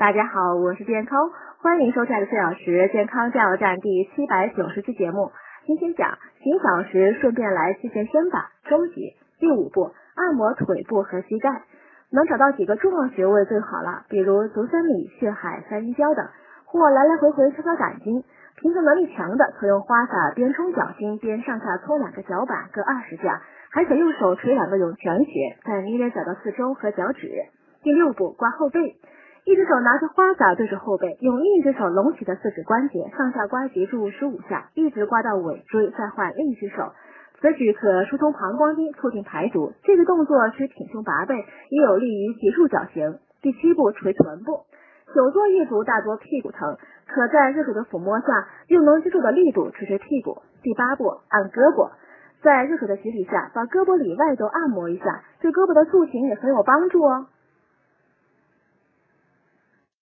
大家好，我是健康，欢迎收看四小时健康加油站第七百九十期节目。今天讲行小时顺便来去健身吧，终极第五步，按摩腿部和膝盖，能找到几个重要穴位最好了，比如足三里、血海、三阴交等，或来来回回敲敲胆经。平衡能力强的，可用花洒边冲脚心边上下搓两个脚板，各二十下，还可用手捶两个涌泉穴，再捏捏脚的四周和脚趾。第六步，刮后背。一只手拿着花洒对着后背，用另一只手隆起的四指关节上下刮击注十五下，一直刮到尾椎，再换另一只手。此举可疏通膀胱经，促进排毒。这个动作是挺胸拔背，也有利于脊柱矫形。第七步，捶臀部。久坐一族大多屁股疼，可在热水的抚摸下，用能接受的力度捶捶屁股。第八步，按胳膊。在热水的洗礼下，把胳膊里外都按摩一下，对胳膊的塑形也很有帮助哦。